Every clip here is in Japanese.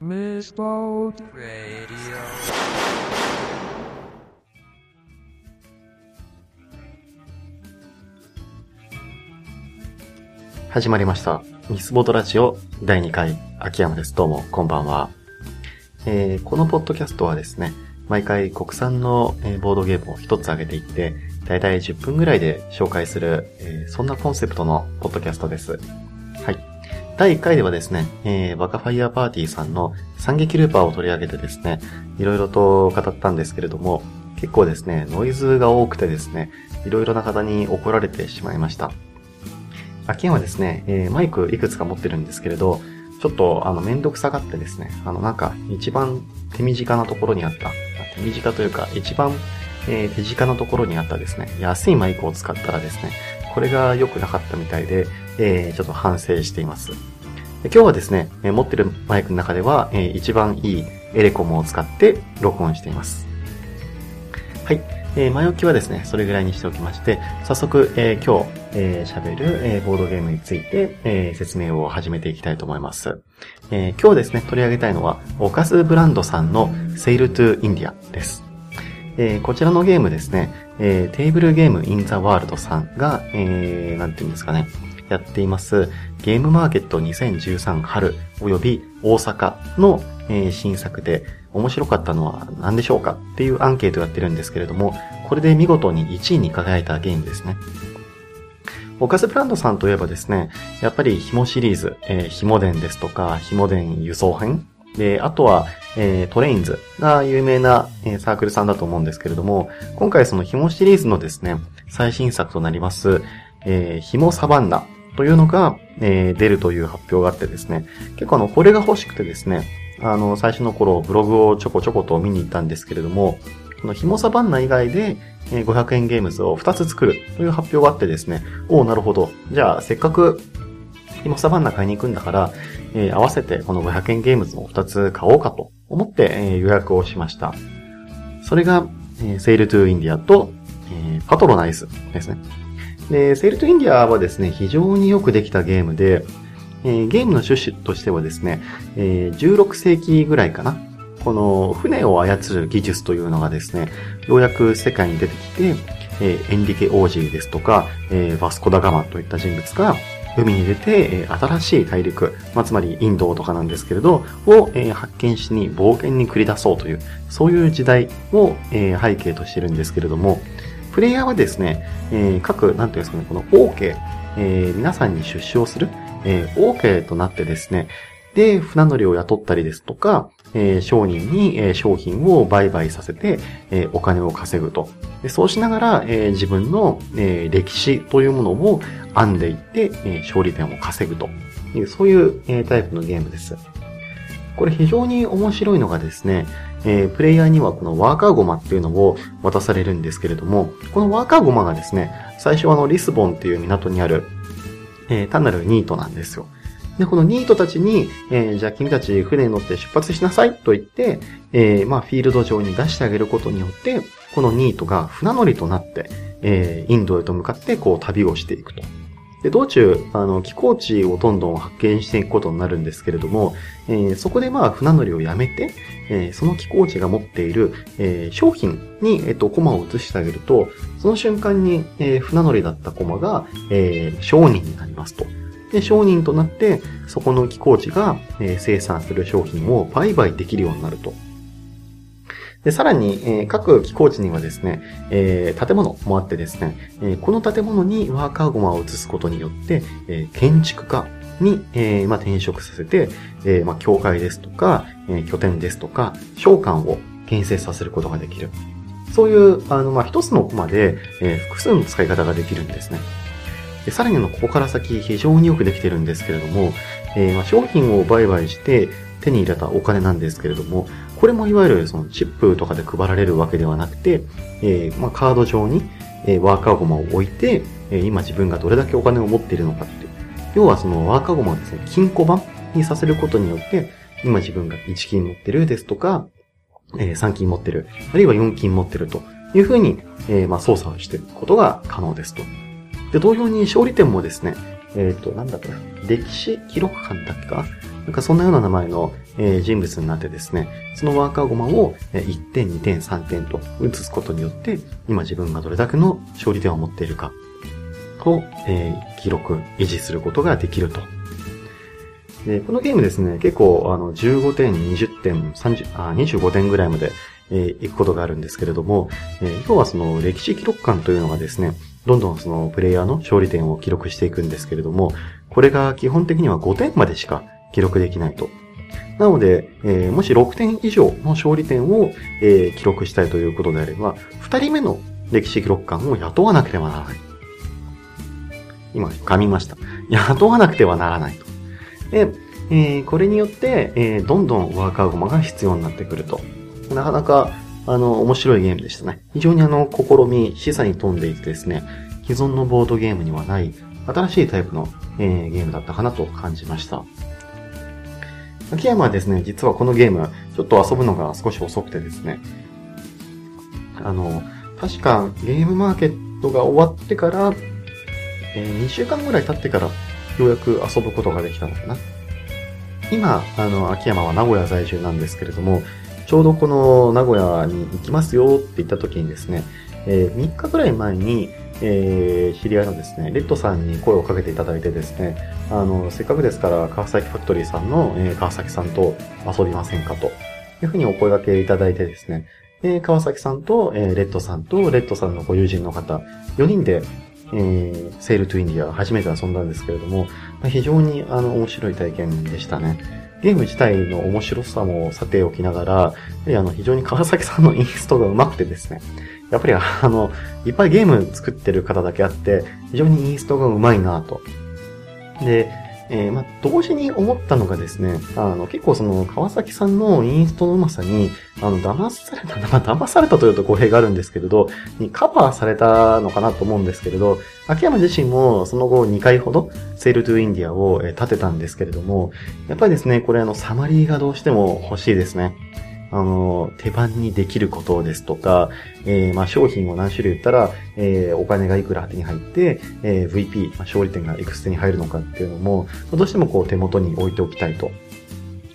Misboat Radio. 始まりました。ミスボートラジオ第2回、秋山です。どうも、こんばんは。えーこのポッドキャストはですね、毎回国産のえーボードゲームを一つ上げていって、だいたい10分ぐらいで紹介する、えーそんなコンセプトのポッドキャストです。第1回ではですね、えーバカファイヤーパーティーさんの惨劇ルーパーを取り上げてですね、いろいろと語ったんですけれども、結構ですね、ノイズが多くてですね、いろいろな方に怒られてしまいました。秋山はですね、えーマイクいくつか持ってるんですけれど、ちょっとあのめんどくさがってですね、あのなんか一番手短なところにあった、手短というか一番、えー手近なところにあったですね、安いマイクを使ったらですね、これが良くなかったみたいで、えーちょっと反省しています。今日はですね、え持ってるマイクの中では、えー一番いいエレコムを使って録音しています。はい。えー前置きはですね、それぐらいにしておきまして、早速、えー今日、えー喋る、えーボードゲームについて、えー説明を始めていきたいと思います。えー今日ですね、取り上げたいのは、オカズブランドさんのセイルトゥインディアです。えーこちらのゲームですね、えーテーブルゲームインザワールドさんが、えー、なんていうんですかね、やっています、ゲームマーケット2013春及び大阪の、えー新作で、面白かったのは何でしょうかっていうアンケートをやってるんですけれども、これで見事に1位に輝いたゲームですね。オカズブランドさんといえばですね、やっぱり紐シリーズ、えー、紐伝ですとか、紐伝輸送編で、あとは、えートレインズが有名な、えーサークルさんだと思うんですけれども、今回その紐シリーズのですね、最新作となります、えー、紐サバンナというのが、えー出るという発表があってですね、結構あの、これが欲しくてですね、あの、最初の頃ブログをちょこちょこと見に行ったんですけれども、この紐サバンナ以外で、えー500円ゲームズを2つ作るという発表があってですね、おおなるほど。じゃあ、せっかく紐サバンナ買いに行くんだから、えー合わせてこの500円ゲームズを2つ買おうかと思って、えー予約をしました。それが、えー Sail to India と、えー Patronize ですね。で、 Sail to India はですね、非常によくできたゲームで、えーゲームの趣旨としてはですね、えー16世紀ぐらいかな。この船を操る技術というのがですね、ようやく世界に出てきて、えーエンリケ王子ですとか、えーバスコダガマといった人物が海に出て、え新しい大陸、まあ、つまりインドとかなんですけれど、を、えー発見しに冒険に繰り出そうという、そういう時代を、えー背景としてるんですけれども、プレイヤーはですね、えー各、なんていうんですかね、この OK、えー皆さんに出資をする、えー OK となってですね、で、船乗りを雇ったりですとか、えー商人に、えー商品を売買させて、えーお金を稼ぐと。でそうしながら、えー自分の、えー歴史というものを編んでいって、えー勝利点を稼ぐという、そういう、えータイプのゲームです。これ非常に面白いのがですね、えープレイヤーにはこのワーカーゴマっていうのを渡されるんですけれども、このワーカーゴマがですね、最初はあのリスボンっていう港にある、えー単なるニートなんですよ。で、このニートたちに、えーじゃあ君たち船に乗って出発しなさいと言って、えーまあ、フィールド上に出してあげることによって、このニートが船乗りとなって、えーインドへと向かってこう旅をしていくと。で、道中、あの、寄港地をどんどん発見していくことになるんですけれども、えーそこでまあ、船乗りをやめて、えーその寄港地が持っている、えー商品に、えっ、と、コマを移してあげると、その瞬間に、えー船乗りだったコマが、えー商人になりますと。で、商人となって、そこの寄港地が、え生産する商品を売買できるようになると。で、さらに、え各寄港地にはですね、え建物もあってですね、えこの建物にワーカーゴマを移すことによって、え建築家に、えま、転職させて、えま、教会ですとか、え拠点ですとか、商館を建設させることができる。そういう、あの、まあ、一つのコマで、え複数の使い方ができるんですね。でさらにあの、ここから先非常によくできてるんですけれども、えーまあ、商品を売買して手に入れたお金なんですけれども、これもいわゆるそのチップとかで配られるわけではなくて、えーまあ、カード上に、ワーカーゴマを置いて、今自分がどれだけお金を持っているのかって。要はそのワーカーゴマをですね、金庫版にさせることによって、今自分が1金持ってるですとか、えー3金持ってる、あるいは4金持ってるというふうに、まあ、操作をしていくことが可能ですと。で、同様に勝利点もですね、えっ、と、なんだっけな、歴史記録館だっけか？なんかそんなような名前の、えー、人物になってですね、そのワーカーゴマを1点、2点、3点と移すことによって、今自分がどれだけの勝利点を持っているかを、えー、記録、維持することができると。で、このゲームですね、結構、あの、15点、20点、30、あ、25点ぐらいまで、えー、行くことがあるんですけれども、えー、要はその歴史記録感というのがですね、どんどんそのプレイヤーの勝利点を記録していくんですけれども、これが基本的には5点までしか記録できないと。なので、えー、もし6点以上の勝利点を、えー、記録したいということであれば、2人目の歴史記録官を雇わなければならない。今、噛みました。雇わなくてはならないと。で、えー、これによって、え、どんどんワーカーゴマが必要になってくると。なかなか、あの、面白いゲームでしたね。非常にあの、試み、示唆に富んでいてですね、既存のボードゲームにはない、新しいタイプの、えー、ゲームだったかなと感じました。秋山はですね、実はこのゲーム、ちょっと遊ぶのが少し遅くてですね、あの、確かゲームマーケットが終わってから、えー、2週間ぐらい経ってから、ようやく遊ぶことができたのかな。今、あの、秋山は名古屋在住なんですけれども、ちょうどこの名古屋に行きますよって言った時にですね、えー、3日ぐらい前に、えー、知り合いのですね、レッドさんに声をかけていただいてですね、あの、せっかくですから川崎ファクトリーさんの、えー、川崎さんと遊びませんかというふうにお声掛けいただいてですね、え、川崎さんと、え、レッドさんと、レッドさんのご友人の方、4人で、えー、 Sail to India 初めて遊んだんですけれども、まあ、非常にあの面白い体験でしたね。ゲーム自体の面白さもさておきながら、やはりあの非常に川崎さんのインストが上手くてですね、やっぱりあの、いっぱいゲーム作ってる方だけあって、非常にインストが上手いなと。で、えー、まあ、同時に思ったのがですね、あの、結構その、川崎さんのインストのうまさに、あの、騙された、まあ、騙されたというと語弊があるんですけれど、にカバーされたのかなと思うんですけれど、秋山自身もその後2回ほど、セールトゥインディアを立てたんですけれども、やっぱりですね、これあの、サマリーがどうしても欲しいですね。あの、手番にできることですとか、えー、まあ、商品を何種類売ったら、えー、お金がいくら手に入って、えー、VP、まあ、勝利点がいくつ手に入るのかっていうのも、どうしてもこう手元に置いておきたいと。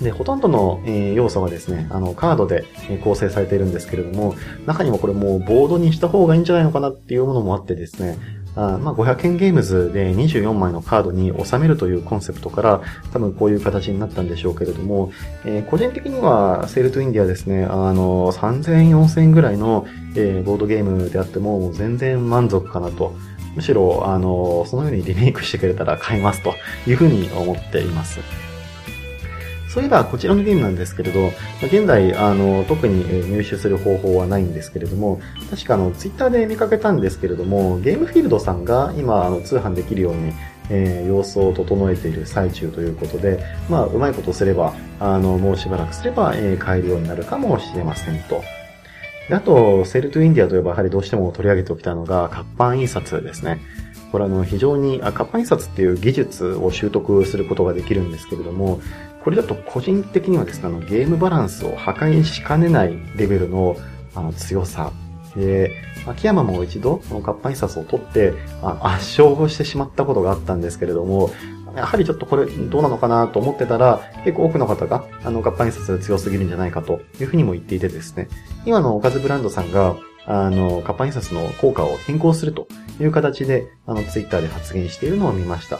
で、ほとんどの、えー、要素はですね、あの、カードで構成されているんですけれども、中にもこれもうボードにした方がいいんじゃないのかなっていうものもあってですね、あまあ、500円ゲームズで24枚のカードに収めるというコンセプトから多分こういう形になったんでしょうけれども、えー、個人的にはセールトゥインディアですね、あの、3000円、4000円ぐらいの、えー、ボードゲームであっても全然満足かなと。むしろ、あの、そのようにリメイクしてくれたら買いますというふうに思っています。そういえば、こちらのゲームなんですけれど、現在、あの、特に入手する方法はないんですけれども、確かあの、ツイッターで見かけたんですけれども、ゲームフィールドさんが今、あの、通販できるように、えー、様子を整えている最中ということで、まあ、うまいことすれば、あの、もうしばらくすれば、えー、買えるようになるかもしれませんと。あと、セルトゥインディアといえば、やはりどうしても取り上げておきたいのが、活版印刷ですね。これあの、非常に、活版印刷っていう技術を習得することができるんですけれども、これだと個人的にはですね、あの、ゲームバランスを破壊しかねないレベルの、あの、強さ。で、秋山も一度、この活版印刷を取って、あの圧勝をしてしまったことがあったんですけれども、やはりちょっとこれどうなのかなと思ってたら、結構多くの方が、あの、活版印刷が強すぎるんじゃないかというふうにも言っていてですね、今のおかずブランドさんが、あの、活版印刷の効果を変更するという形で、あの、ツイッターで発言しているのを見ました。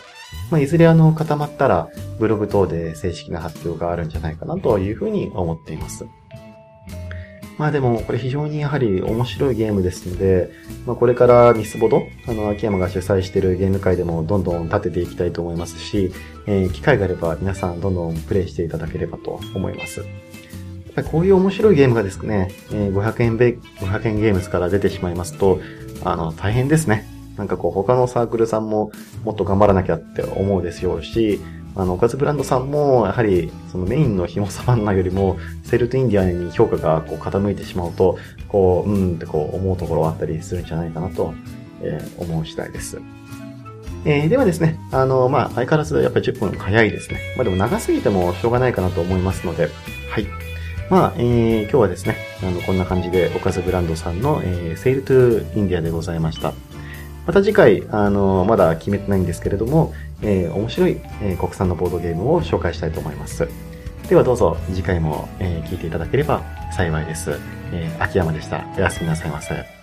まあ、いずれあの固まったらブログ等で正式な発表があるんじゃないかなというふうに思っています。まあでも、これ非常にやはり面白いゲームですので、まあこれからミスボド、あの、秋山が主催しているゲーム会でもどんどん立てていきたいと思いますし、えー、機会があれば皆さんどんどんプレイしていただければと思います。やっぱりこういう面白いゲームがですね、えー、500円ベ、500円ゲームズから出てしまいますと、あの、大変ですね。なんかこう他のサークルさんももっと頑張らなきゃって思うでしょうし、あの、おかずブランドさんも、やはり、そのメインの紐サバンナよりも、セールトインディアに評価がこう傾いてしまうと、こう、うんってこう思うところはあったりするんじゃないかなと、えー、思う次第です。えー、ではですね、あの、まあ、相変わらずやっぱり10分早いですね。まあでも長すぎてもしょうがないかなと思いますので、はい。まあ、えー、今日はですね、あの、こんな感じで、おかずブランドさんの、えー、 Sail to India でございました。また次回、あの、まだ決めてないんですけれども、えー、面白い、えー、国産のボードゲームを紹介したいと思います。ではどうぞ次回も、えー、聞いていただければ幸いです。えー、秋山でした。おやすみなさいませ。